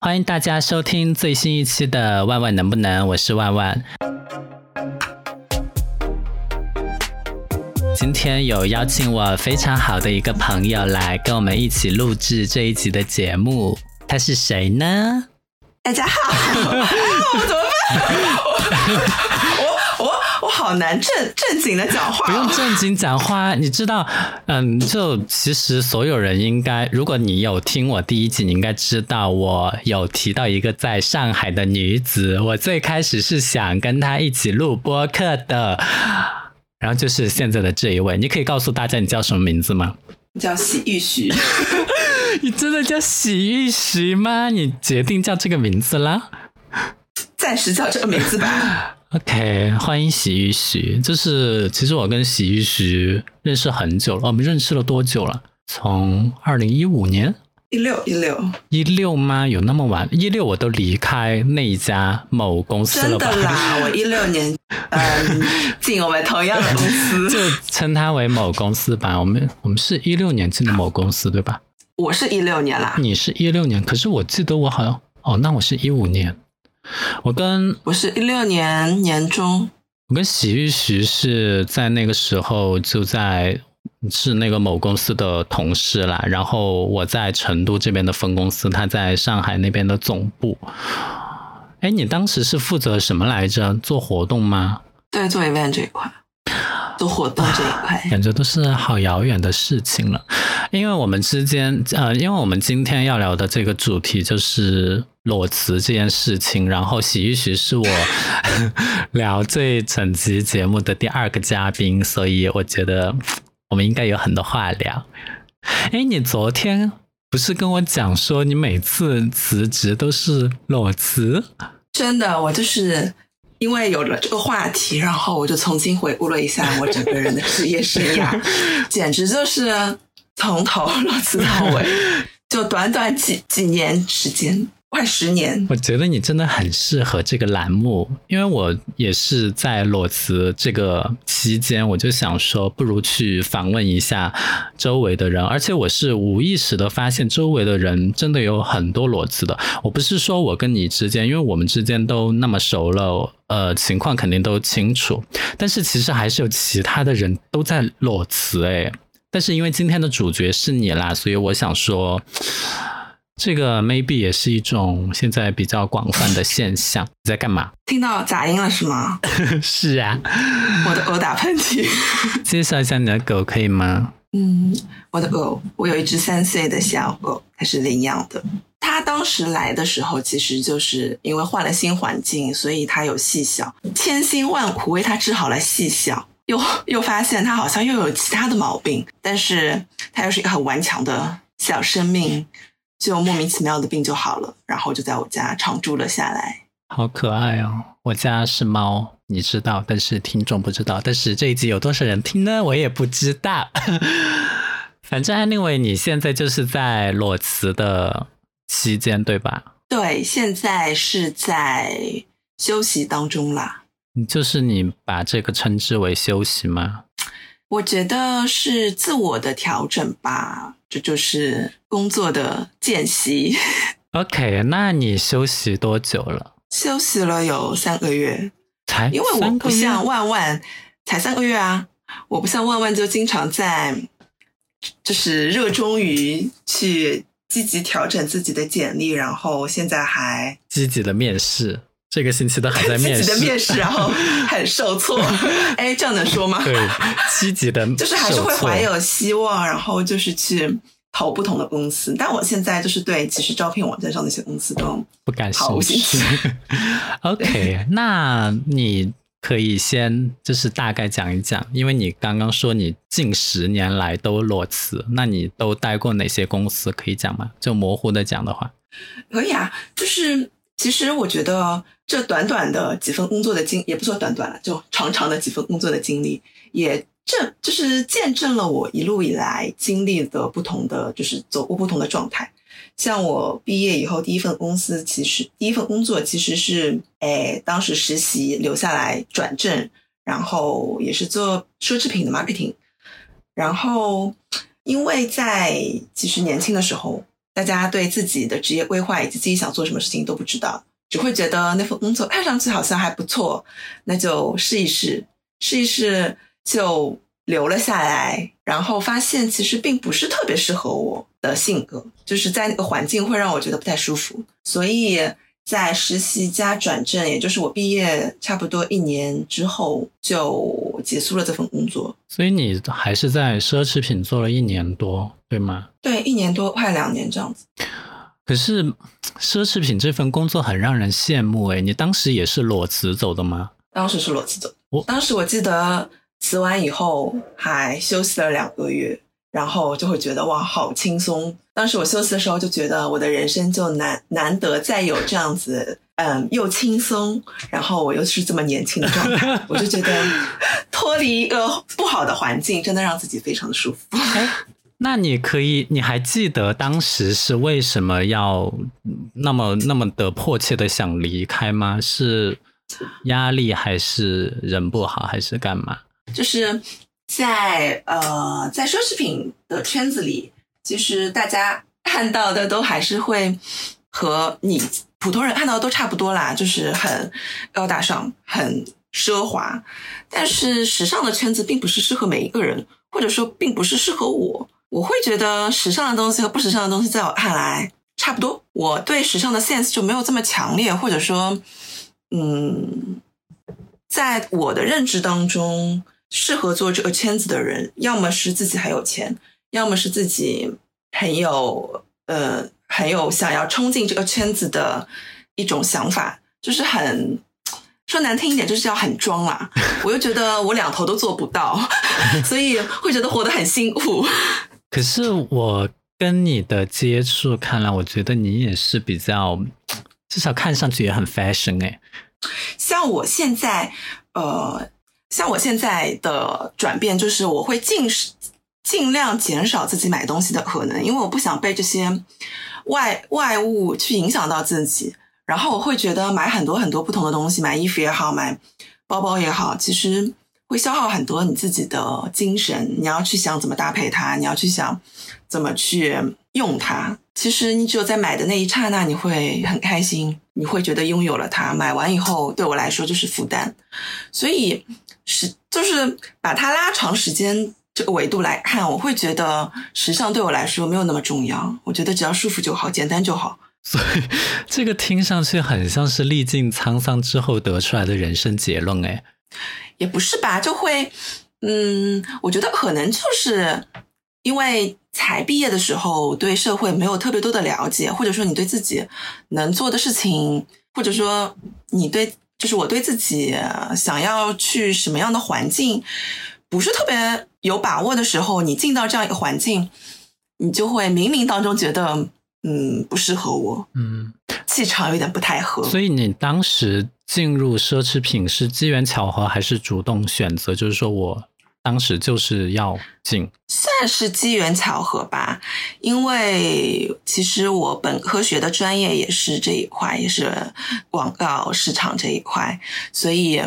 欢迎大家收听最新一期的《万万能不能》，我是万万。今天有邀请我非常好的一个朋友来跟我们一起录制这一集的节目，他是谁呢？大家好，啊、我怎么办？好难正正经的讲话、不用正经讲话，你知道，嗯，就其实所有人应该，如果你有听我第一集，你应该知道我有提到一个在上海的女子，我最开始是想跟她一起录播客的，然后就是现在的这一位，你可以告诉大家你叫什么名字吗？叫洗浴徐，你真的叫洗浴徐吗？你决定叫这个名字啦？暂时叫这个名字吧。OK，欢迎洗浴徐。就是其实我跟洗浴徐认识很久了，我们认识了多久了？从二零一五年。一六一六，一六吗？有那么晚？一六我都离开那一家某公司真了吧？的啦，我 一六年嗯 进我们同样的公司，就称它为某公司吧。我们我们是一六年进的某公司，对吧？我是一六年啦，你是一六年，可是我记得我好像哦，那我是一五年。我跟我是一六年年中，我跟洗浴徐是在那个时候就在是那个某公司的同事啦，然后我在成都这边的分公司，他在上海那边的总部。哎，你当时是负责什么来着？做活动吗？对，做 event 这一块，做活动这一块，感觉都是好遥远的事情了。因为我们之间，呃，因为我们今天要聊的这个主题就是裸辞这件事情，然后洗浴徐是我 聊这整集节目的第二个嘉宾，所以我觉得我们应该有很多话聊。哎，你昨天不是跟我讲说你每次辞职都是裸辞？真的，我就是因为有了这个话题，然后我就重新回顾了一下 我整个人的职业生涯，简直就是从头到尾，就短短几几年时间，快十年。我觉得你真的很适合这个栏目，因为我也是在裸辞这个期间，我就想说，不如去访问一下周围的人，而且我是无意识的发现，周围的人真的有很多裸辞的。我不是说我跟你之间，因为我们之间都那么熟了，呃，情况肯定都清楚，但是其实还是有其他的人都在裸辞，诶。但是因为今天的主角是你啦，所以我想说。这个 maybe 也是一种现在比较广泛的现象。你在干嘛？听到杂音了是吗？是啊，我的狗打喷嚏。介绍一下你的狗可以吗？嗯，我的狗，我有一只三岁的小狗，它是领养的。它当时来的时候，其实就是因为换了新环境，所以它有细小，千辛万苦为它治好了细小，又又发现它好像又有其他的毛病，但是它又是一个很顽强的小生命。就莫名其妙的病就好了，然后就在我家常住了下来。好可爱哦！我家是猫，你知道，但是听众不知道。但是这一集有多少人听呢？我也不知道。反正 anyway，你现在就是在裸辞的期间，对吧？对，现在是在休息当中啦。你就是你把这个称之为休息吗？我觉得是自我的调整吧，这就是工作的间隙。OK，那你休息多久了？休息了有三个月，才因为我不像万万才三个月啊，我不像万万就经常在，就是热衷于去积极调整自己的简历，然后现在还积极的面试，这个星期都还在 面试，积极的面试，然后很受挫。哎，这样能说吗？对，积极的 就是还是会怀有希望，然后就是去投不同的公司。但我现在就是对其实招聘网站上那些公司都不感兴趣。OK，那你可以先就是大概讲一讲，因为你刚刚说你近十年来都裸辞，那你都待过哪些公司？可以讲吗？就模糊的讲的话，可以啊。就是其实我觉得这短短的几份工作的经，也不说短短了，就长长的几份工作的经历，也这就是见证了我一路以来经历的不同的，就是走过不同的状态。像我毕业以后第一份公司，其实第一份工作其实是，哎，当时实习留下来转正，然后也是做奢侈品的 marketing。然后因为在其实年轻的时候，大家对自己的职业规划以及自己想做什么事情都不知道，只会觉得那份工作看上去好像还不错，那就试一试，试一试就留了下来，然后发现其实并不是特别适合我的性格，就是在那个环境会让我觉得不太舒服，所以。在实习加转正，也就是我毕业差不多一年之后就结束了这份工作。所以你还是在奢侈品做了一年多，对吗？对，一年多，快两年这样子。可是奢侈品这份工作很让人羡慕诶，你当时也是裸辞走的吗？当时是裸辞走。我当时我记得辞完以后还休息了两个月。然后就会觉得哇，好轻松。当时我休息的时候就觉得我的人生就难难得再有这样子，嗯，又轻松，然后我又是这么年轻的状态，我就觉得脱离一个不好的环境，真的让自己非常的舒服。那你可以，你还记得当时是为什么要那么那么的迫切的想离开吗？是压力还是人不好还是干嘛？就是。在呃，在奢侈品的圈子里，其实大家看到的都还是会和你普通人看到的都差不多啦，就是很高大上、很奢华。但是时尚的圈子并不是适合每一个人，或者说并不是适合我。我会觉得时尚的东西和不时尚的东西在我看来差不多。我对时尚的 sense 就没有这么强烈，或者说，嗯，在我的认知当中。适合做这个圈子的人，要么是自己很有钱，要么是自己很有呃很有想要冲进这个圈子的一种想法，就是很说难听一点，就是要很装啦。我又觉得我两头都做不到，所以会觉得活得很辛苦。可是我跟你的接触看来，我觉得你也是比较，至少看上去也很 fashion 哎。像我现在呃。像我现在的转变，就是我会尽尽量减少自己买东西的可能，因为我不想被这些外外物去影响到自己。然后我会觉得买很多很多不同的东西，买衣服也好，买包包也好，其实会消耗很多你自己的精神。你要去想怎么搭配它，你要去想怎么去用它。其实你只有在买的那一刹那，你会很开心，你会觉得拥有了它。买完以后，对我来说就是负担，所以。是，就是把它拉长时间这个维度来看，我会觉得时尚对我来说没有那么重要。我觉得只要舒服就好，简单就好。所以这个听上去很像是历尽沧桑之后得出来的人生结论，哎，也不是吧？就会，嗯，我觉得可能就是因为才毕业的时候对社会没有特别多的了解，或者说你对自己能做的事情，或者说你对。就是我对自己想要去什么样的环境不是特别有把握的时候，你进到这样一个环境，你就会冥冥当中觉得，嗯，不适合我，嗯，气场有点不太合。所以你当时进入奢侈品是机缘巧合还是主动选择？就是说我。当时就是要进，算是机缘巧合吧。因为其实我本科学的专业也是这一块，也是广告市场这一块，所以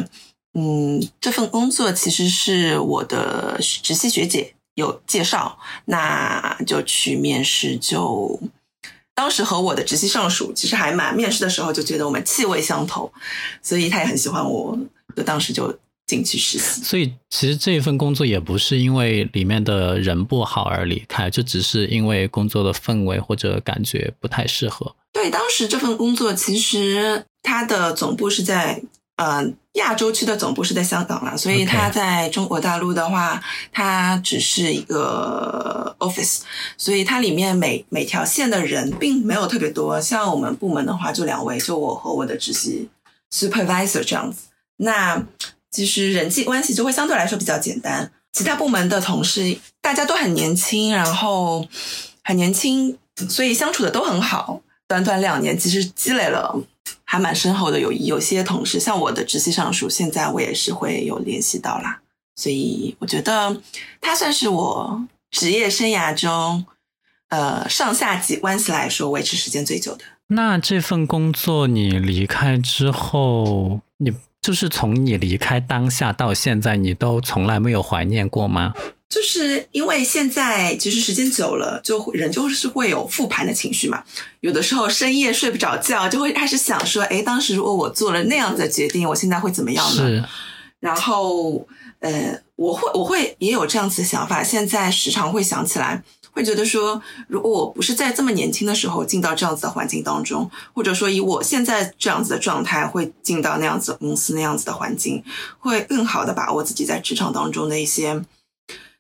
嗯，这份工作其实是我的直系学姐有介绍，那就去面试。就当时和我的直系上属其实还蛮，面试的时候就觉得我们气味相投，所以他也很喜欢我，就当时就。进去实习，所以其实这一份工作也不是因为里面的人不好而离开，就只是因为工作的氛围或者感觉不太适合。对，当时这份工作其实它的总部是在呃亚洲区的总部是在香港啦，所以它在中国大陆的话，它只是一个 office，所以它里面每每条线的人并没有特别多。像我们部门的话，就两位，就我和我的直系 supervisor 这样子。那其实人际关系就会相对来说比较简单，其他部门的同事大家都很年轻，然后很年轻，所以相处的都很好。短短两年，其实积累了还蛮深厚的友谊。有些同事像我的直系上属，现在我也是会有联系到啦。所以我觉得他算是我职业生涯中，呃，上下级关系来说维持时间最久的。那这份工作你离开之后，你？就是从你离开当下到现在，你都从来没有怀念过吗？就是因为现在其实时间久了，就会人就是会有复盘的情绪嘛。有的时候深夜睡不着觉，就会开始想说，哎，当时如果我做了那样子的决定，我现在会怎么样呢？然后呃，我会我会也有这样子的想法，现在时常会想起来，会觉得说，如果我不是在这么年轻的时候进到这样子的环境当中，或者说以我现在这样子的状态，会进到那样子公司那样子的环境，会更好的把握自己在职场当中的一些。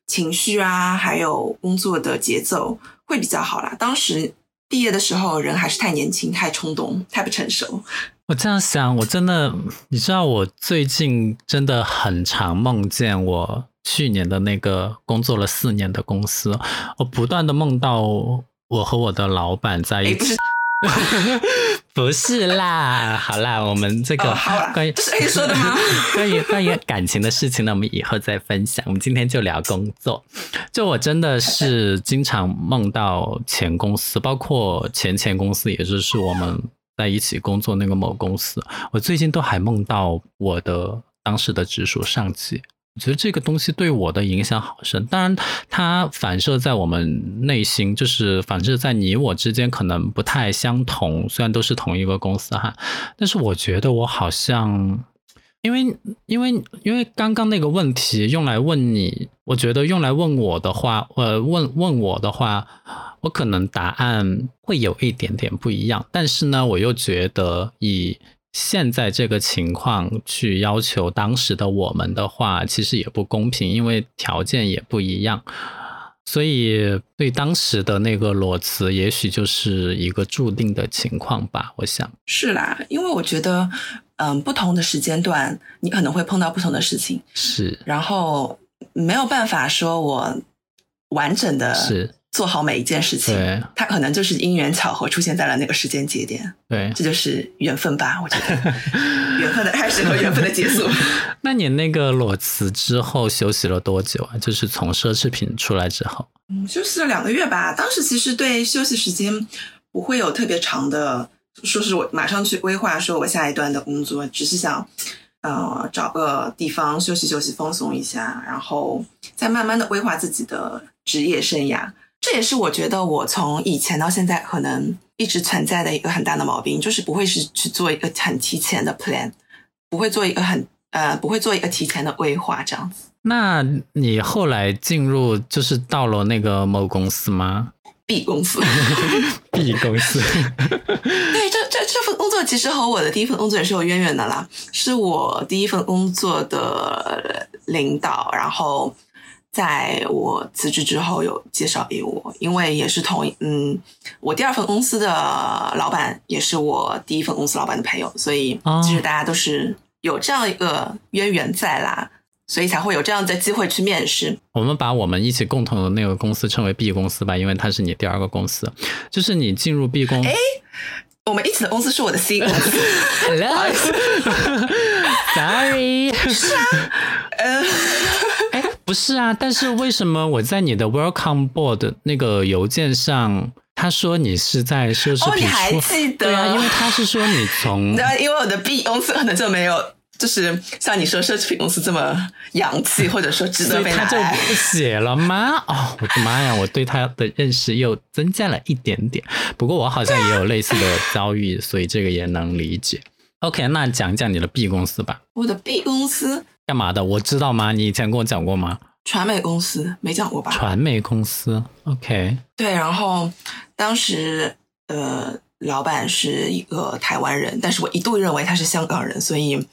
情绪啊，还有工作的节奏会比较好啦。当时毕业的时候，人还是太年轻、太冲动、太不成熟。我这样想，我真的，你知道，我最近真的很常梦见我去年的那个工作了四年的公司，我不断的梦到我和我的老板在一起。不是 啦，好啦，我们这个关于这是 A 说的吗？关于关于感情的事情呢，我们以后再分享。我们今天就聊工作。就我真的是经常梦到前公司，包括前前公司，也就是我们在一起工作那个某公司。我最近都还梦到我的当时的直属上级。我觉得这个东西对我的影响好深，当然它反射在我们内心，就是反射在你我之间可能不太相同，虽然都是同一个公司哈，但是我觉得我好像，因为因为因为刚刚那个问题用来问你，我觉得用来问我的话，呃，问问我的话，我可能答案会有一点点不一样，但是呢，我又觉得以。现在这个情况去要求当时的我们的话，其实也不公平，因为条件也不一样，所以对当时的那个裸辞，也许就是一个注定的情况吧。我想是啦，因为我觉得，嗯，不同的时间段，你可能会碰到不同的事情，是，然后没有办法说我完整的是。做好每一件事情，他可能就是因缘巧合出现在了那个时间节点，对，这就是缘分吧？我觉得缘分的开始和缘分的结束。那你那个裸辞之后休息了多久啊？就是从奢侈品出来之后，嗯，休息了两个月吧。当时其实对休息时间不会有特别长的，说是我马上去规划说我下一段的工作，只是想呃找个地方休息休息，放松一下，然后再慢慢的规划自己的职业生涯。这也是我觉得我从以前到现在可能一直存在的一个很大的毛病，就是不会是去做一个很提前的 plan，不会做一个很呃不会做一个提前的规划这样子。那你后来进入就是到了那个某公司吗？B 公司，B 公司。对，这这这份工作其实和我的第一份工作也是有渊源的啦，是我第一份工作的领导，然后。在我辞职之后，有介绍给我，因为也是同嗯，我第二份公司的老板也是我第一份公司老板的朋友，所以其实大家都是有这样一个渊源在啦，所以才会有这样的机会去面试。我们把我们一起共同的那个公司称为 B 公司吧，因为它是你第二个公司，就是你进入 B 公，哎，我们一起的公司是我的 C 公司。Hello，Sorry，是啊，呃。不是啊，但是为什么我在你的 Welcome Board 那个邮件上，他说你是在奢侈品？哦，你还记得？对啊，因为他是说你从，对，因为我的 B 公司可能就没有，就是像你说奢侈品公司这么洋气，或者说值得被他就不写了吗？哦，我的妈呀，我对他的认识又增加了一点点。不过我好像也有类似的遭遇，所以这个也能理解。OK，那讲讲你的 B 公司吧。我的 B 公司。干嘛的？我知道吗？你以前跟我讲过吗？传媒公司没讲过吧？传媒公司，OK。对，然后当时呃，老板是一个台湾人，但是我一度认为他是香港人，所以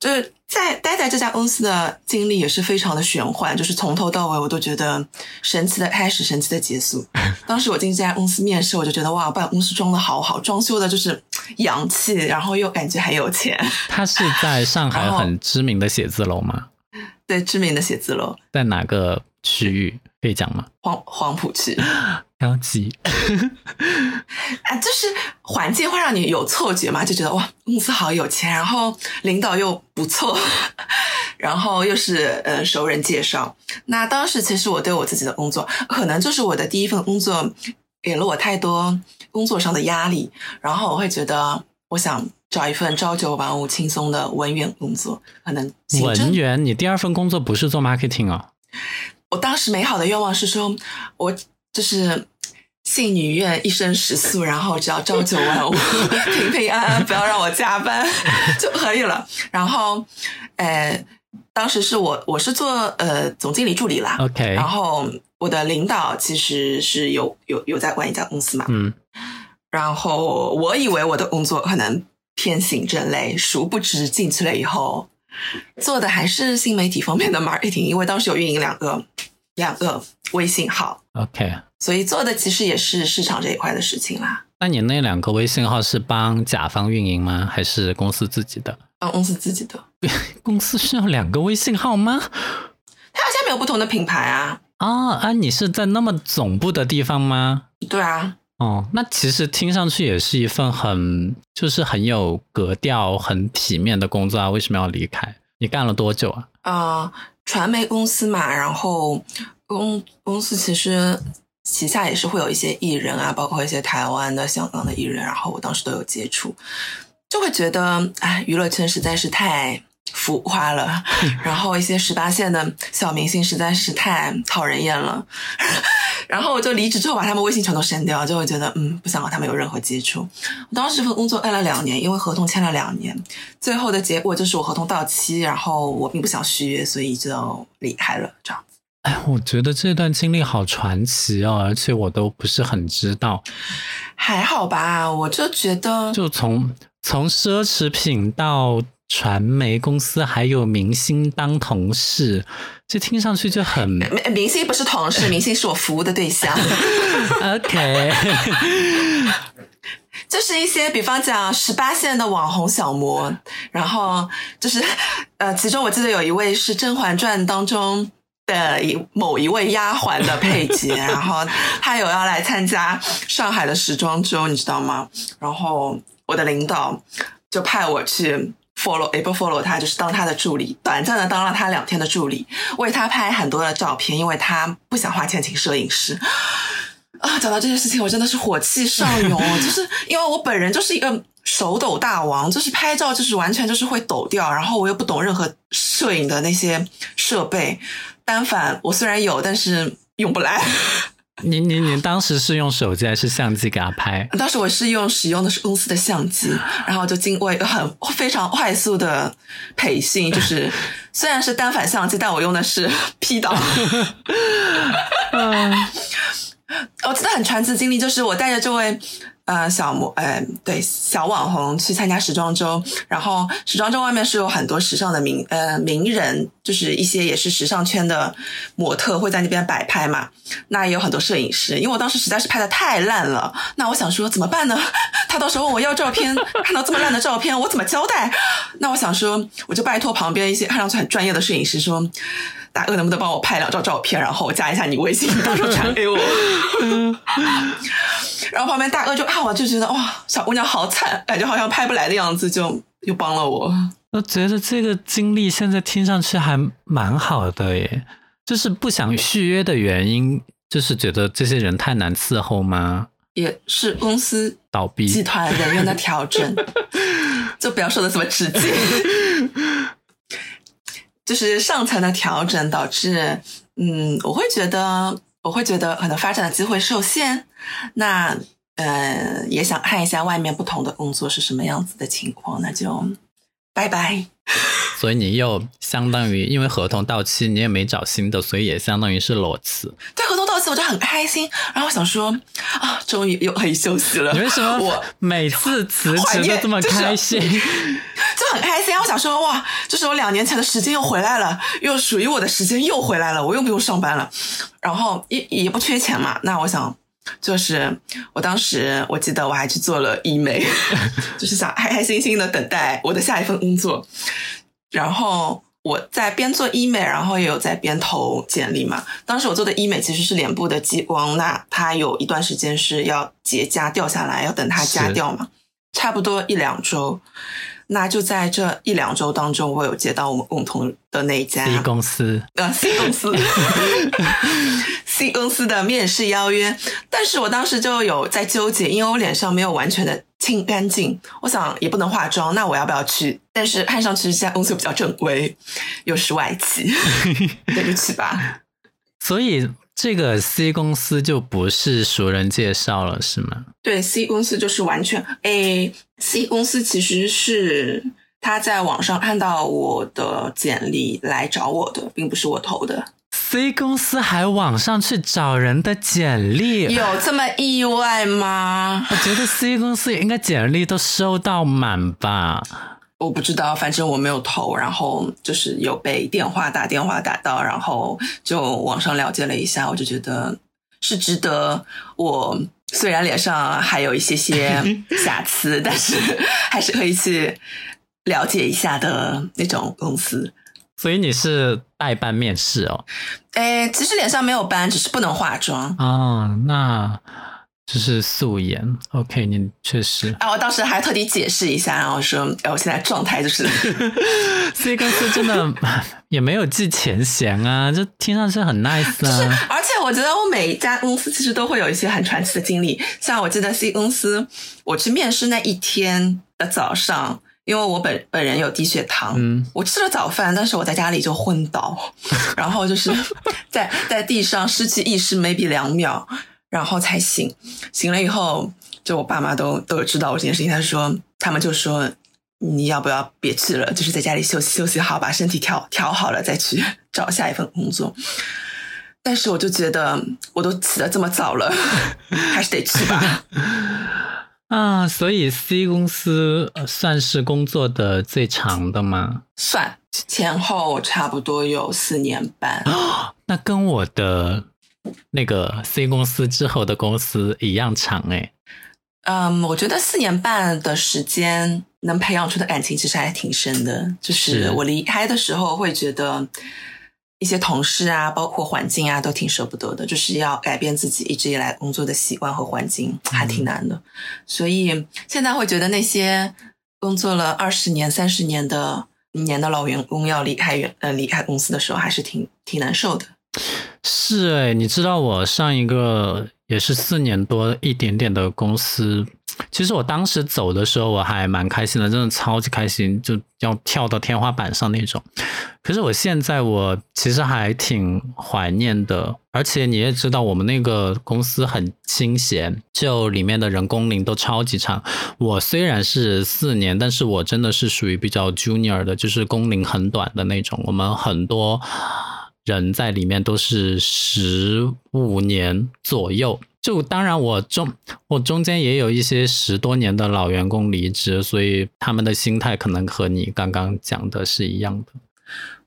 就是在待在这家公司的经历也是非常的玄幻，就是从头到尾我都觉得神奇的开始，神奇的结束。当时我进这家公司面试，我就觉得哇，办公室装的好好，装修的就是洋气，然后又感觉很有钱。他是在上海很知名的写字楼吗？对，知名的写字楼在哪个区域可以讲吗？黄黄浦区，高级。啊，就是环境会让你有错觉嘛，就觉得哇，公司好有钱，然后领导又不错，然后又是呃熟人介绍。那当时其实我对我自己的工作，可能就是我的第一份工作，给了我太多工作上的压力，然后我会觉得，我想。找一份朝九晚五轻松的文员工作，可能文员，你第二份工作不是做 marketing 哦？我当时美好的愿望是说，我就是信女愿一生食素，然后只要朝九晚五，平平安安，不要让我加班就可以了。然后，呃，当时是我我是做呃总经理助理啦 OK 然后我的领导其实是有有有在管一家公司嘛，嗯，然后我以为我的工作可能偏行政类，殊不知进去了以后，做的还是新媒体方面的 marketing，因为当时有运营两个两个微信号，OK。所以做的其实也是市场这一块的事情啦。那你那两个微信号是帮甲方运营吗？还是公司自己的？帮公司自己的，公司需要两个微信号吗？它好像没有不同的品牌啊。啊啊！你是在那么总部的地方吗？对啊，哦，那其实听上去也是一份很就是很有格调、很体面的工作啊。为什么要离开？你干了多久啊？呃，传媒公司嘛，然后公公司其实旗下也是会有一些艺人啊，包括一些台湾的、香港的艺人，然后我当时都有接触，就会觉得，哎，娱乐圈实在是太浮夸了，然后一些十八线的小明星实在是太讨人厌了，然后我就离职之后把他们微信全都删掉，就会觉得，嗯，不想和他们有任何接触。我当时这份工作干了两年，因为合同签了两年，最后的结果就是我合同到期，然后我并不想续约，所以就离开了。这样子哎，我觉得这段经历好传奇哦，而且我都不是很知道。还好吧？我就觉得，就从从奢侈品到传媒公司，还有明星当同事，这听上去就很明明星不是同事，明星是我服务的对象，OK。就是一些比方讲十八线的网红小模，然后就是呃，其中我记得有一位是《甄嬛传》当中。的一某一位丫鬟的配角，然后她有要来参加上海的时装周，你知道吗？然后我的领导就派我去 follow，也不 follow 他，就是当他的助理，短暂的当了他两天的助理，为他拍很多的照片，因为他不想花钱请摄影师。啊，讲到这件事情，我真的是火气上涌，就是因为我本人就是一个手抖大王，就是拍照就是完全就是会抖掉，然后我又不懂任何摄影的那些设备，单反我虽然有，但是用不来。你你你当时是用手机还是相机给他拍？当时我是用使用的是公司的相机，然后就经过一个很非常快速的培训，就是 虽然是单反相机，但我用的是 P 档。我记得很传奇的经历，就是我带着这位呃小模，呃对小网红去参加时装周，然后时装周外面是有很多时尚的名呃名人，就是一些也是时尚圈的模特会在那边摆拍嘛，那也有很多摄影师，因为我当时实在是拍的太烂了，那我想说怎么办呢？他到时候问我要照片，看到这么烂的照片，我怎么交代？那我想说，我就拜托旁边一些看上去很专业的摄影师说。大哥，能不能帮我拍两张照片，然后加一下你微信，到时候传给我？然后旁边大哥就啊，我就觉得哇，小姑娘好惨，感觉好像拍不来的样子，就又帮了我。我觉得这个经历现在听上去还蛮好的耶，就是不想续约的原因，就是觉得这些人太难伺候吗？也是公司倒闭集团人员的调整，就不要说的这么直接，就是上层的调整导致，嗯，我会觉得，我会觉得可能发展的机会受限，那呃，也想看一下外面不同的工作是什么样子的情况，那就拜拜。所以你又相当于因为合同到期，你也没找新的，所以也相当于是裸辞。对合同到期，我就很开心，然后我想说啊，终于又可以休息了。你为什么我每次辞职都这么开心？就很开心。我想说，哇，就是我两年前的时间又回来了，又属于我的时间又回来了，我又不用上班了，然后也也不缺钱嘛。那我想，就是我当时我记得我还去做了医美，就是想开开心心的等待我的下一份工作。然后我在边做医美，然后也有在边投简历嘛。当时我做的医美其实是脸部的激光，那它有一段时间是要结痂掉下来，要等它痂掉嘛，差不多一两周。那就在这一两周当中，我有接到我们共同的那一家 C 公司呃 C 公司 C 公司的面试邀约，但是我当时就有在纠结，因为我脸上没有完全的清干净。我想也不能化妆，那我要不要去？但是看上去这家公司比较正规，又是外企，对不起吧。所以这个 C 公司就不是熟人介绍了，是吗？对，C 公司就是完全 A，C 公司其实是他在网上看到我的简历来找我的，并不是我投的。C 公司还网上去找人的简历，有这么意外吗？我觉得 C 公司也应该简历都收到满吧。我不知道，反正我没有投，然后就是有被电话打电话打到，然后就网上了解了一下，我就觉得是值得我。虽然脸上还有一些些 瑕疵，但是还是可以去了解一下的那种公司。所以你是代办面试哦？哎，其实脸上没有斑，只是不能化妆。啊，那就是素颜。OK，你确实。啊，我当时还特地解释一下，然后说，哎，我现在状态就是。C 公司真的 也没有记前嫌啊，就听上去很 nice 啊。是而且我觉得我每一家公司其实都会有一些很传奇的经历。像我记得 C 公司，我去面试那一天的早上。因为我本本人有低血糖，嗯，我吃了早饭，但是我在家里就昏倒，然后就是在在地上失去意识，maybe 两秒，然后才醒。醒了以后，就我爸妈都都有知道我这件事情，他说他们就说你要不要别去了，就是在家里休息休息好，把身体调调好了再去找下一份工作。但是我就觉得我都起得这么早了，还是得去吧。啊，所以 C 公司算是工作的最长的吗？算，前后差不多有四年半。那跟我的那个 C 公司之后的公司一样长哎。嗯，我觉得四年半的时间能培养出的感情其实还挺深的。就是我离开的时候会觉得。一些同事啊，包括环境啊，都挺舍不得的。就是要改变自己一直以来工作的习惯和环境，还挺难的。所以现在会觉得那些工作了二十年、三十年的年的老员工要离开原呃离开公司的时候，还是挺挺难受的。是哎、欸，你知道我上一个也是四年多一点点的公司，其实我当时走的时候我还蛮开心的，真的超级开心，就要跳到天花板上那种。可是我现在我其实还挺怀念的，而且你也知道我们那个公司很清闲，就里面的人工龄都超级长。我虽然是四年，但是我真的是属于比较 junior 的，就是工龄很短的那种。我们很多。人在里面都是十五年左右，就当然我中我中间也有一些十多年的老员工离职，所以他们的心态可能和你刚刚讲的是一样的。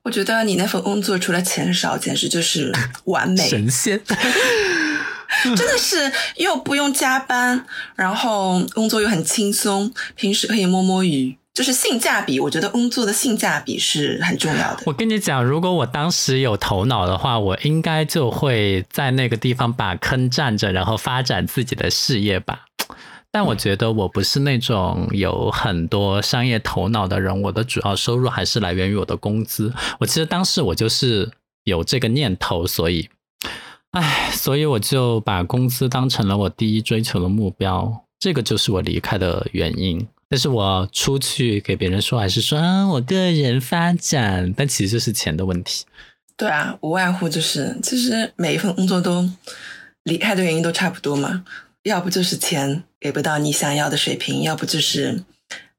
我觉得你那份工作除了钱少，简直就是 完美神仙，真的是又不用加班，然后工作又很轻松，平时可以摸摸鱼。就是性价比，我觉得工作的性价比是很重要的。我跟你讲，如果我当时有头脑的话，我应该就会在那个地方把坑占着，然后发展自己的事业吧。但我觉得我不是那种有很多商业头脑的人，我的主要收入还是来源于我的工资。我其实当时我就是有这个念头，所以，唉，所以我就把工资当成了我第一追求的目标，这个就是我离开的原因。但是我出去给别人说，还是说啊，我个人发展，但其实就是钱的问题。对啊，无外乎就是，其实每一份工作都离开的原因都差不多嘛，要不就是钱给不到你想要的水平，要不就是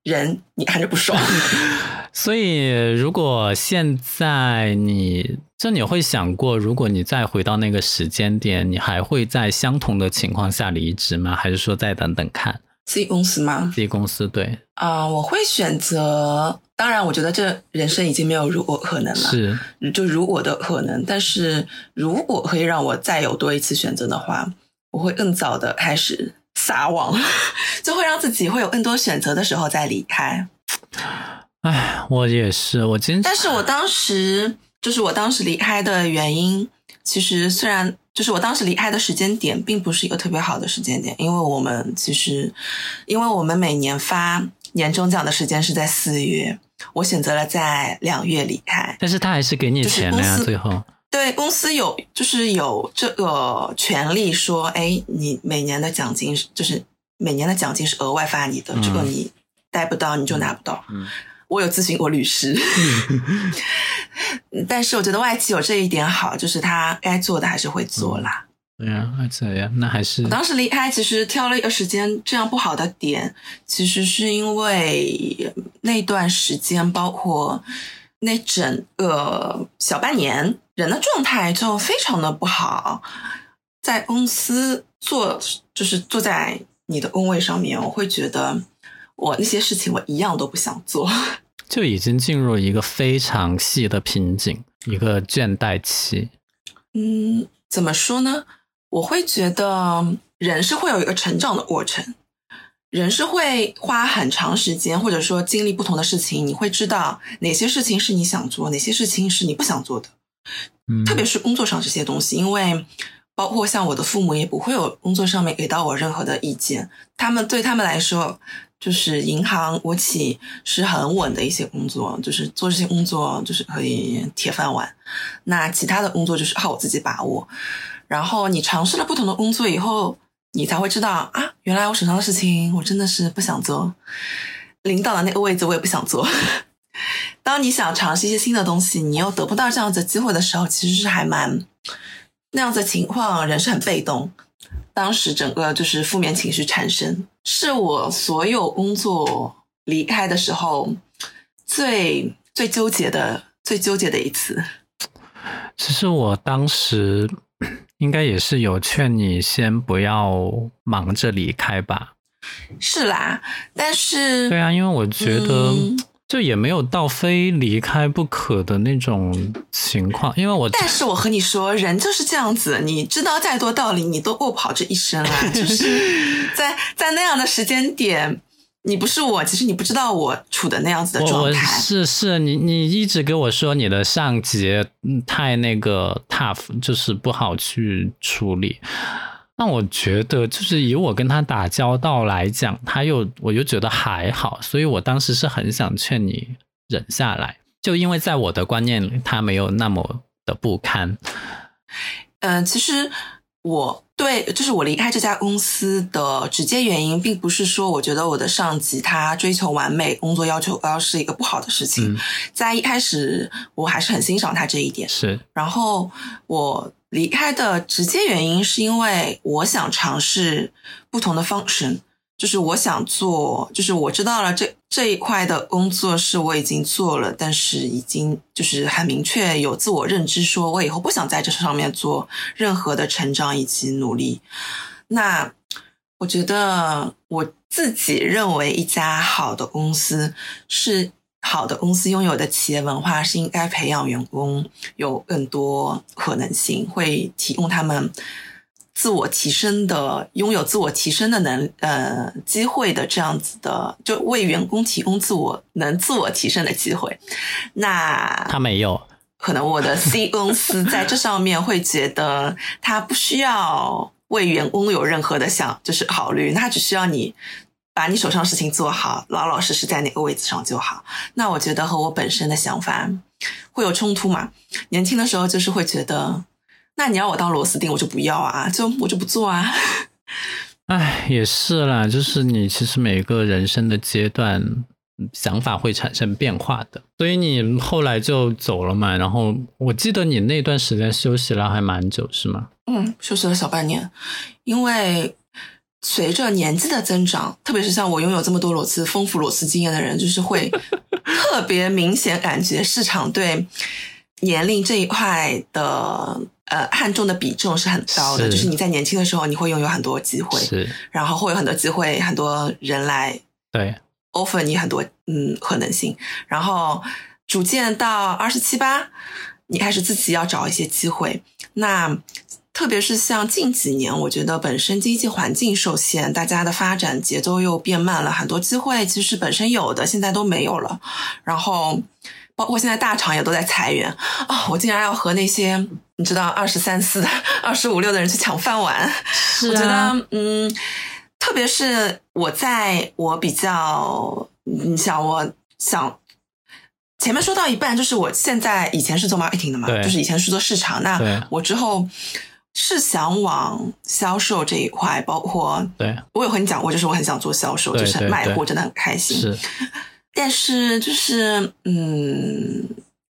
人你看着不爽。所以，如果现在你就你会想过，如果你再回到那个时间点，你还会在相同的情况下离职吗？还是说再等等看？自己公司吗？自己公司对啊、呃，我会选择。当然，我觉得这人生已经没有如果可能了，是就如果的可能。但是如果可以让我再有多一次选择的话，我会更早的开始撒网，就会让自己会有更多选择的时候再离开。唉，我也是，我今但是我当时就是我当时离开的原因，其实虽然。就是我当时离开的时间点，并不是一个特别好的时间点，因为我们其实，因为我们每年发年终奖的时间是在四月，我选择了在两月离开。但是他还是给你钱的呀，最后。对公司有就是有这个权利说，哎，你每年的奖金就是每年的奖金是额外发你的，这个你待不到你就拿不到。嗯我有咨询过律师，但是我觉得外企有这一点好，就是他该做的还是会做啦。对呀，那怎样？那还是我当时离开，其实挑了一个时间，这样不好的点，其实是因为那段时间，包括那整个小半年，人的状态就非常的不好。在公司坐，就是坐在你的工位上面，我会觉得我那些事情我一样都不想做。就已经进入一个非常细的瓶颈，一个倦怠期。嗯，怎么说呢？我会觉得人是会有一个成长的过程，人是会花很长时间，或者说经历不同的事情，你会知道哪些事情是你想做，哪些事情是你不想做的。嗯，特别是工作上这些东西，因为包括像我的父母也不会有工作上面给到我任何的意见，他们对他们来说，就是银行、国企是很稳的一些工作，就是做这些工作就是可以铁饭碗。那其他的工作就是靠我自己把握。然后你尝试了不同的工作以后，你才会知道啊，原来我手上的事情我真的是不想做，领导的那个位置我也不想做。当你想尝试一些新的东西，你又得不到这样子机会的时候，其实是还蛮那样子的情况，人是很被动。当时整个就是负面情绪产生，是我所有工作离开的时候最最纠结的、最纠结的一次。其实我当时应该也是有劝你先不要忙着离开吧。是啦，但是对啊，因为我觉得嗯就也没有到非离开不可的那种情况，因为我但是我和你说，人就是这样子，你知道再多道理，你都过不好这一生啊！就是 在在那样的时间点，你不是我，其实你不知道我处的那样子的状态。是是你你一直给我说你的上级嗯太那个 tough，就是不好去处理。那我觉得，就是以我跟他打交道来讲，他又我又觉得还好，所以我当时是很想劝你忍下来，就因为在我的观念里，他没有那么的不堪。嗯、其实我对，就是我离开这家公司的直接原因，并不是说我觉得我的上级他追求完美，工作要求高是一个不好的事情。嗯，在一开始，我还是很欣赏他这一点。是，然后我离开的直接原因是因为我想尝试不同的 function，就是我想做，就是我知道了这这一块的工作是我已经做了，但是已经就是很明确有自我认知，说我以后不想在这上面做任何的成长以及努力。那我觉得我自己认为一家好的公司是好的公司拥有的企业文化是应该培养员工有更多可能性，会提供他们自我提升的、拥有自我提升的能呃机会的这样子的，就为员工提供自我能自我提升的机会。那他没有，可能我的 C 公司在这上面会觉得他不需要为员工有任何的想就是考虑，他只需要你把你手上事情做好，老老实实在哪个位置上就好。那我觉得和我本身的想法会有冲突嘛？年轻的时候就是会觉得，那你要我当螺丝钉，我就不要啊，就我就不做啊。唉，也是啦，就是你其实每个人生的阶段，嗯想法会产生变化的，所以你后来就走了嘛。然后我记得你那段时间休息了还蛮久，是吗？嗯，休息了小半年，因为随着年纪的增长，特别是像我拥有这么多裸辞、丰富裸辞经验的人，就是会 特别明显感觉市场对年龄这一块的呃看重的比重是很高的。是就是你在年轻的时候，你会拥有很多机会，是，然后会有很多机会，很多人来对，offer 你很多嗯可能性，然后逐渐到二十七八，你开始自己要找一些机会。那特别是像近几年，我觉得本身经济环境受限，大家的发展节奏又变慢了，很多机会其实本身有的，现在都没有了。然后包括现在大厂也都在裁员啊、我竟然要和那些你知道二十三四、二十五六的人去抢饭碗，是我觉啊，得，嗯，特别是我在我比较，你想，我想前面说到一半，就是我现在以前是做 marketing 的嘛，就是以前是做市场，那我之后是想往销售这一块，包括对我有和你讲过，就是我很想做销售，就是卖货真的很开心。是 但是就是嗯，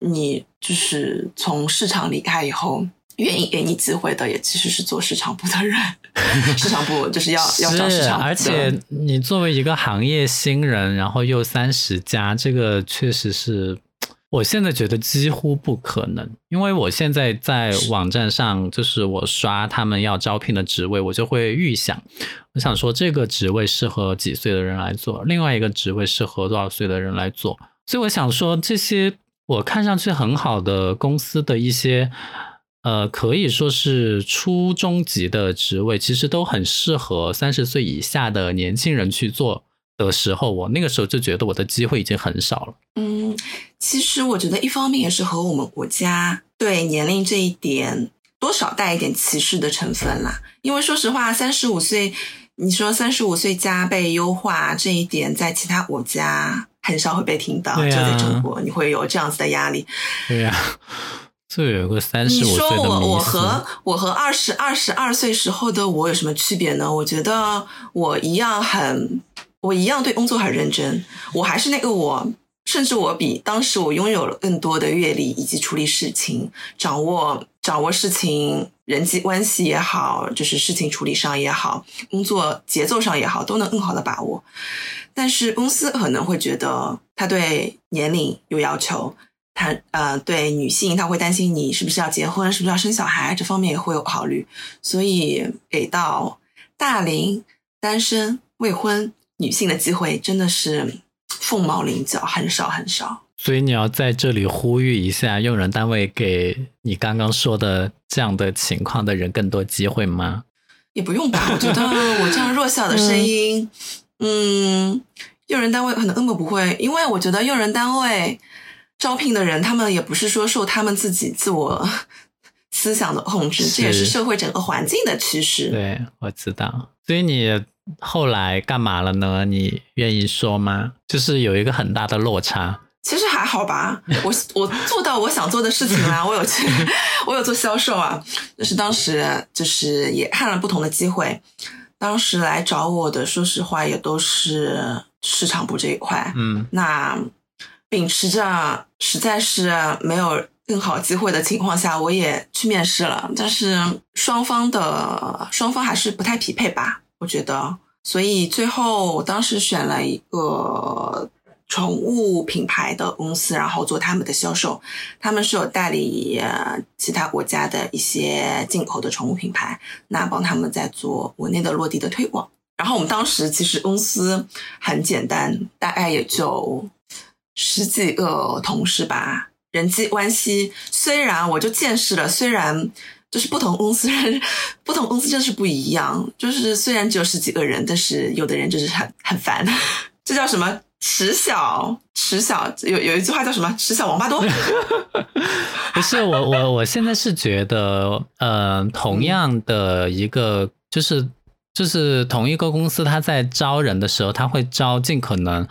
你就是从市场离开以后，愿意给你机会的也其实是做市场部的人，市场部就是要要找市，场部，而且你作为一个行业新人，然后又三十加，这个确实是。我现在觉得几乎不可能，因为我现在在网站上，就是我刷他们要招聘的职位，我就会预想，我想说这个职位适合几岁的人来做，另外一个职位适合多少岁的人来做，所以我想说这些我看上去很好的公司的一些，呃，可以说是初中级的职位，其实都很适合三十岁以下的年轻人去做的时候，我那个时候就觉得我的机会已经很少了。嗯，其实我觉得一方面也是和我们国家对年龄这一点多少带一点歧视的成分啦。因为说实话，三十五岁，你说三十五岁加倍优化这一点，在其他国家很少会被听到，就在中国，你会有这样子的压力。对呀、就有个三你十五岁的说我我和我和二十二十二岁时候的我有什么区别呢？我觉得我一样很，我一样对工作很认真，我还是那个我，甚至我比当时我拥有了更多的阅历以及处理事情、掌握掌握事情、人际关系也好，就是事情处理上也好，工作节奏上也好，都能更好的把握。但是公司可能会觉得他对年龄有要求，他呃对女性他会担心你是不是要结婚，是不是要生小孩，这方面也会有考虑，所以给到大龄单身未婚女性的机会真的是凤毛麟角，很少很少。所以你要在这里呼吁一下，用人单位给你刚刚说的这样的情况的人更多机会吗？也不用吧，我觉得我这样弱小的声音，嗯，用人单位可能根本不会，因为我觉得用人单位招聘的人，他们也不是说受他们自己自我思想的控制，这也是是社会整个环境的趋势。对，我知道。所以你后来干嘛了呢？你愿意说吗？就是有一个很大的落差。其实还好吧，我我做到我想做的事情啦，我有去，我有做销售啊，就是当时就是也看了不同的机会，当时来找我的，说实话也都是市场部这一块，嗯，那秉持着实在是没有更好机会的情况下，我也去面试了，但是双方的双方还是不太匹配吧，我觉得，所以最后我当时选了一个宠物品牌的公司，然后做他们的销售，他们是有代理其他国家的一些进口的宠物品牌，那帮他们在做国内的落地的推广。然后我们当时其实公司很简单，大概也就十几个同事吧，人际关系。虽然我就见识了，虽然就是不同公司人，不同公司就是不一样。就是虽然只有十几个人，但是有的人就是很很烦，这叫什么？迟小迟小，有有一句话叫什么？迟小王八多。不是我我我现在是觉得，呃，同样的一个就是就是同一个公司，他在招人的时候，他会招尽可能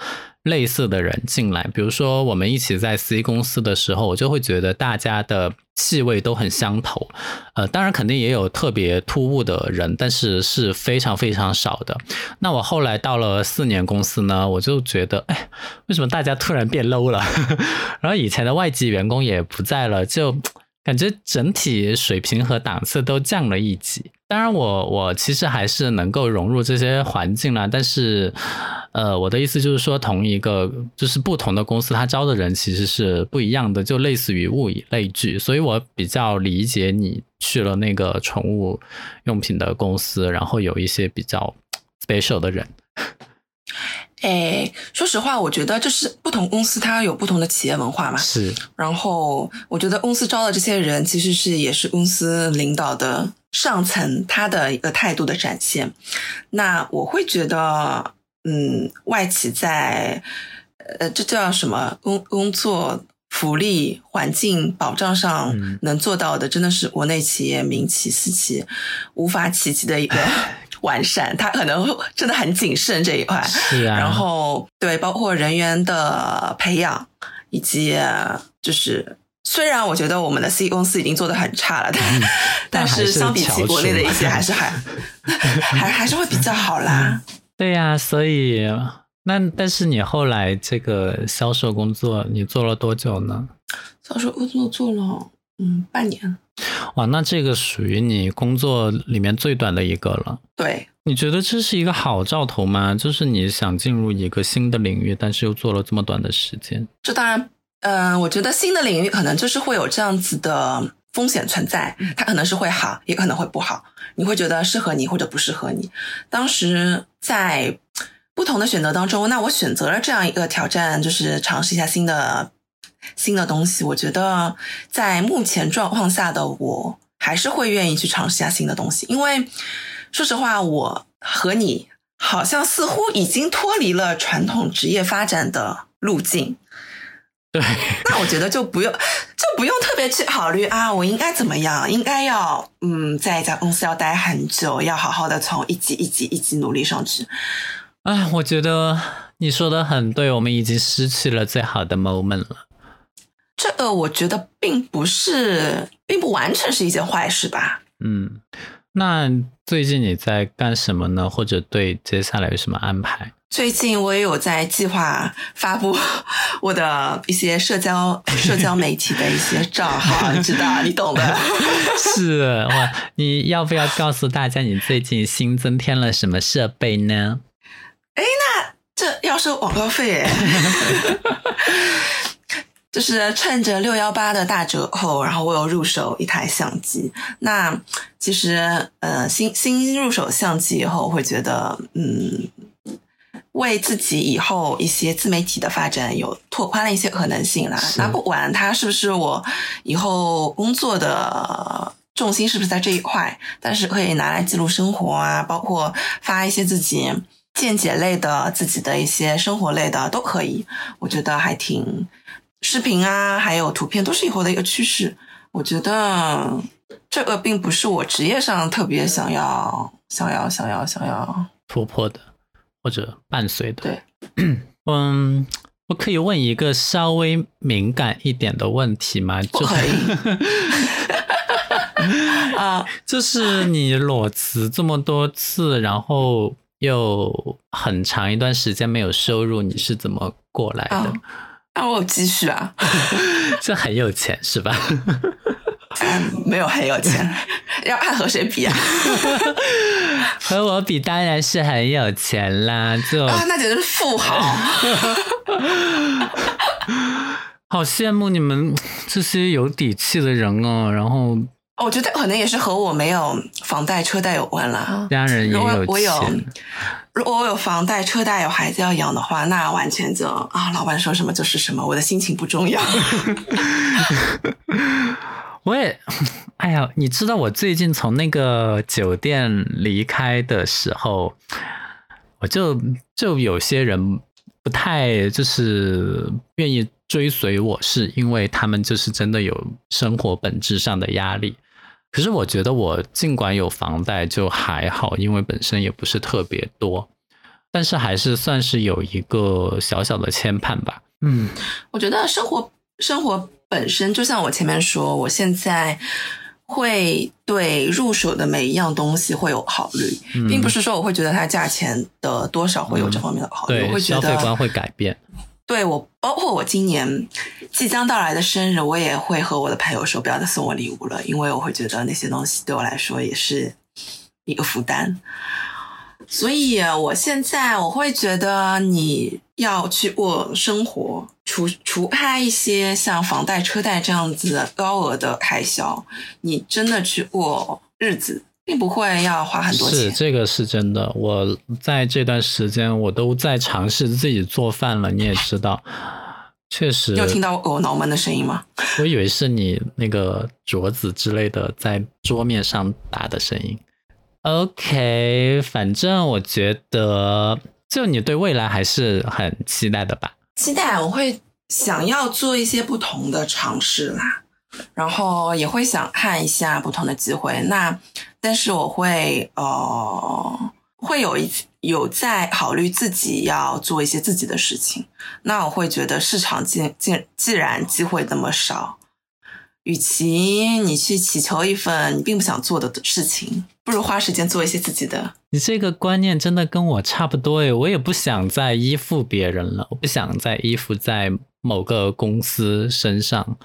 类似的人进来。比如说，我们一起在 C 公司的时候，我就会觉得大家的气味都很相投。呃，当然肯定也有特别突兀的人，但是是非常非常少的。那我后来到了四年公司呢，我就觉得，哎，为什么大家突然变 low 了？然后以前的外籍员工也不在了，就感觉整体水平和档次都降了一级。当然我，我其实还是能够融入这些环境啦，但是，呃，我的意思就是说，同一个就是不同的公司，他招的人其实是不一样的，就类似于物以类聚，所以我比较理解你去了那个宠物用品的公司，然后有一些比较 special 的人。哎，说实话，我觉得就是不同公司它有不同的企业文化嘛。是，然后我觉得公司招的这些人，其实是也是公司领导的上层他的一个态度的展现。那我会觉得，嗯，外企在呃，这叫什么工工作福利环境保障上嗯能做到的，真的是国内企业民企私企无法企及的一个完善。他可能真的很谨慎这一块。是啊，然后对，包括人员的培养，以及呃就是虽然我觉得我们的 C 公司已经做的很差了，但 但是相比起国内的一些，还是还 还还是会比较好啦。对呀，所以那但是你后来这个销售工作，你做了多久呢？销售工作做了嗯半年。哇，那这个属于你工作里面最短的一个了。对，你觉得这是一个好兆头吗？就是你想进入一个新的领域，但是又做了这么短的时间。这当然。嗯，我觉得新的领域可能就是会有这样子的风险存在，它可能是会好，也可能会不好。你会觉得适合你或者不适合你。当时在不同的选择当中，那我选择了这样一个挑战，就是尝试一下新的新的东西。我觉得在目前状况下的我，还是会愿意去尝试一下新的东西，因为说实话，我和你好像似乎已经脱离了传统职业发展的路径。对，那我觉得就不用，就不用特别去考虑啊，我应该怎么样？应该要嗯，在一家公司要待很久，要好好的从一级一级一级努力上去。哎，我觉得你说的很对，我们已经失去了最好的 moment 了。这个我觉得并不是，并不完全是一件坏事吧？嗯，那最近你在干什么呢？或者对接下来有什么安排？最近我也有在计划发布 我的一些社交社交媒体的一些账号，你知道，你懂的。是哇，你要不要告诉大家你最近新增添了什么设备呢？哎，那这要收广告费哎。就是趁着六幺八的大折扣，然后我有入手一台相机。那其实呃，新新入手相机以后，会觉得嗯。为自己以后一些自媒体的发展有拓宽了一些可能性啦。那不管它是不是我以后工作的重心是不是在这一块，但是可以拿来记录生活啊，包括发一些自己见解类的、自己的一些生活类的都可以。我觉得还挺视频啊，还有图片都是以后的一个趋势。我觉得这个并不是我职业上特别想要、想要、想要、想要突破的。或者伴随的，对，嗯，我可以问一个稍微敏感一点的问题吗？不可以。啊，就是你裸辞这么多次，然后又很长一段时间没有收入，你是怎么过来的？啊，我有积蓄啊，这很有钱是吧？没有很有钱，要看和谁比啊？和我比当然是很有钱啦，就啊，那简直是富豪。好羡慕你们这些有底气的人哦。然后，我觉得可能也是和我没有房贷车贷有关啦。家人也有钱。如果我有房贷车贷有孩子要养的话，那完全就啊，老板说什么就是什么，我的心情不重要。我也，哎呀，你知道我最近从那个酒店离开的时候，我就就有些人不太就是愿意追随我，是因为他们就是真的有生活本质上的压力。可是我觉得我尽管有房贷就还好，因为本身也不是特别多，但是还是算是有一个小小的牵绊吧。嗯，我觉得生活生活。本身就像我前面说，我现在会对入手的每一样东西会有考虑，并不是说我会觉得它价钱的多少会有这方面的考虑，我会觉得消费观会改变。对我，包括我今年即将到来的生日，我也会和我的朋友说不要再送我礼物了，因为我会觉得那些东西对我来说也是一个负担。所以，我现在我会觉得你要去过生活，除除开一些像房贷、车贷这样子高额的开销，你真的去过日子，并不会要花很多钱。是这个是真的。我在这段时间，我都在尝试自己做饭了。你也知道，确实。有听到我挠门的声音吗？我以为是你那个镯子之类的在桌面上打的声音。OK，反正我觉得，就你对未来还是很期待的吧？期待，我会想要做一些不同的尝试啦，然后也会想看一下不同的机会。那但是我会呃，会有一有在考虑自己要做一些自己的事情。那我会觉得市场既既既然机会那么少，与其你去祈求一份你并不想做的事情，不如花时间做一些自己的。你这个观念真的跟我差不多诶，我也不想再依附别人了，我不想再依附在某个公司身上。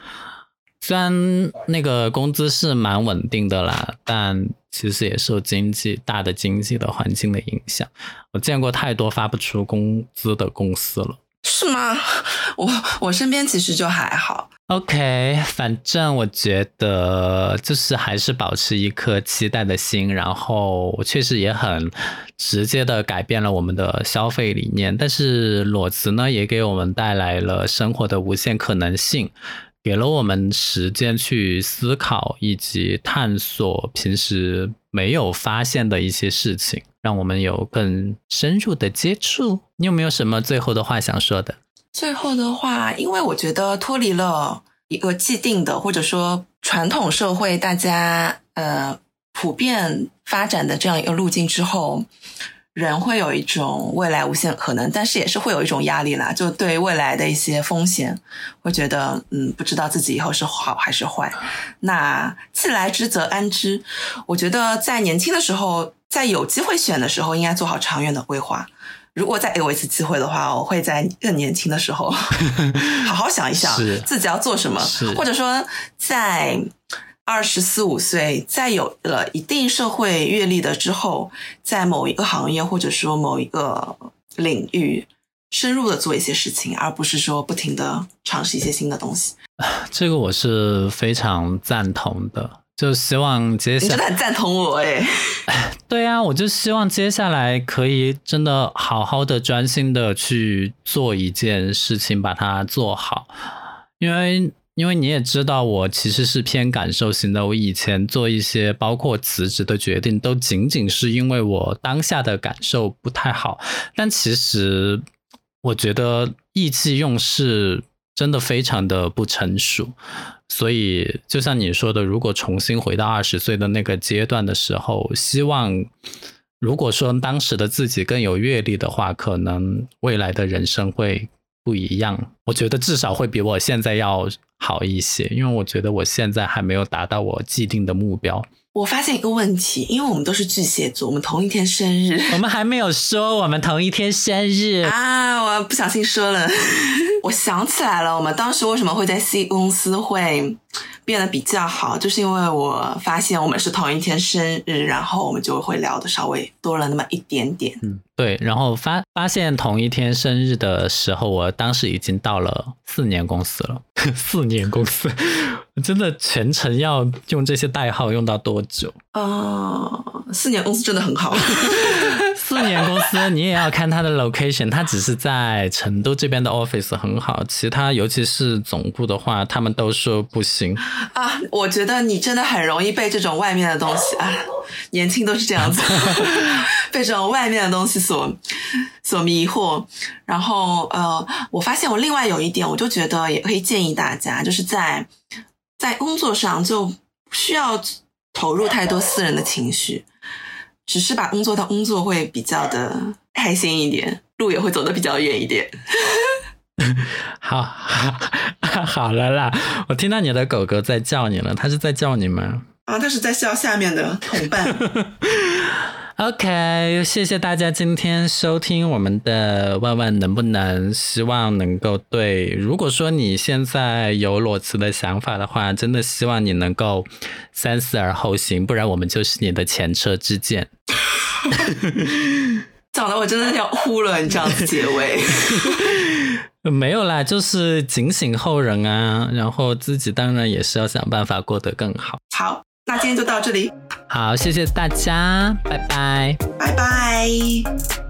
虽然那个工资是蛮稳定的啦，但其实也受经济大的经济的环境的影响。我见过太多发不出工资的公司了。是吗？我我身边其实就还好。OK，反正我觉得就是还是保持一颗期待的心，然后确实也很直接的改变了我们的消费理念。但是裸辞呢，也给我们带来了生活的无限可能性，给了我们时间去思考以及探索平时没有发现的一些事情。让我们有更深入的接触。你有没有什么最后的话想说的？最后的话，因为我觉得脱离了一个既定的或者说传统社会大家呃普遍发展的这样一个路径之后，人会有一种未来无限可能，但是也是会有一种压力啦。就对未来的一些风险，会觉得嗯，不知道自己以后是好还是坏。那既来之则安之。我觉得在年轻的时候。在有机会选的时候，应该做好长远的规划。如果再给我一次机会的话，我会在更年轻的时候 好好想一想自己要做什么，或者说在二十四五岁，在有了一定社会阅历的之后，在某一个行业或者说某一个领域深入的做一些事情，而不是说不停的尝试一些新的东西。这个我是非常赞同的。就希望接下来，你真的很赞同我哎。对啊，我就希望接下来可以真的好好的专心的去做一件事情，把它做好。因为因为你也知道，我其实是偏感受型的。我以前做一些包括辞职的决定，都仅仅是因为我当下的感受不太好。但其实我觉得意气用事真的非常的不成熟。所以，就像你说的，如果重新回到二十岁的那个阶段的时候，希望如果说当时的自己更有阅历的话，可能未来的人生会不一样。我觉得至少会比我现在要好一些，因为我觉得我现在还没有达到我既定的目标。我发现一个问题，因为我们都是巨蟹座，我们同一天生日，我们还没有说我们同一天生日啊！我不小心说了，我想起来了，我们当时为什么会在 C 公司会？变得比较好，就是因为我发现我们是同一天生日，然后我们就会聊的稍微多了那么一点点。嗯，对。然后发发现同一天生日的时候，我当时已经到了四年公司了。四年公司，真的全程要用这些代号用到多久？哦，四年公司真的很好。四年公司你也要看它的 location，它只是在成都这边的 office 很好，其他尤其是总部的话，他们都说不行。啊，我觉得你真的很容易被这种外面的东西啊，年轻都是这样子，被这种外面的东西所所迷惑。然后呃，我发现我另外有一点，我就觉得也可以建议大家，就是在在工作上就不需要投入太多私人的情绪，只是把工作当工作会比较的开心一点，路也会走得比较远一点。好，好了啦！我听到你的狗狗在叫你了，它是在叫你吗？啊，它是在叫下面的同伴。OK，谢谢大家今天收听我们的万万能不能，希望能够对，如果说你现在有裸辞的想法的话，真的希望你能够三思而后行，不然我们就是你的前车之鉴。讲的我真的要哭了，你这样子结尾。没有啦，就是警醒后人啊，然后自己当然也是要想办法过得更好。好，那今天就到这里。好，谢谢大家，拜拜，拜拜。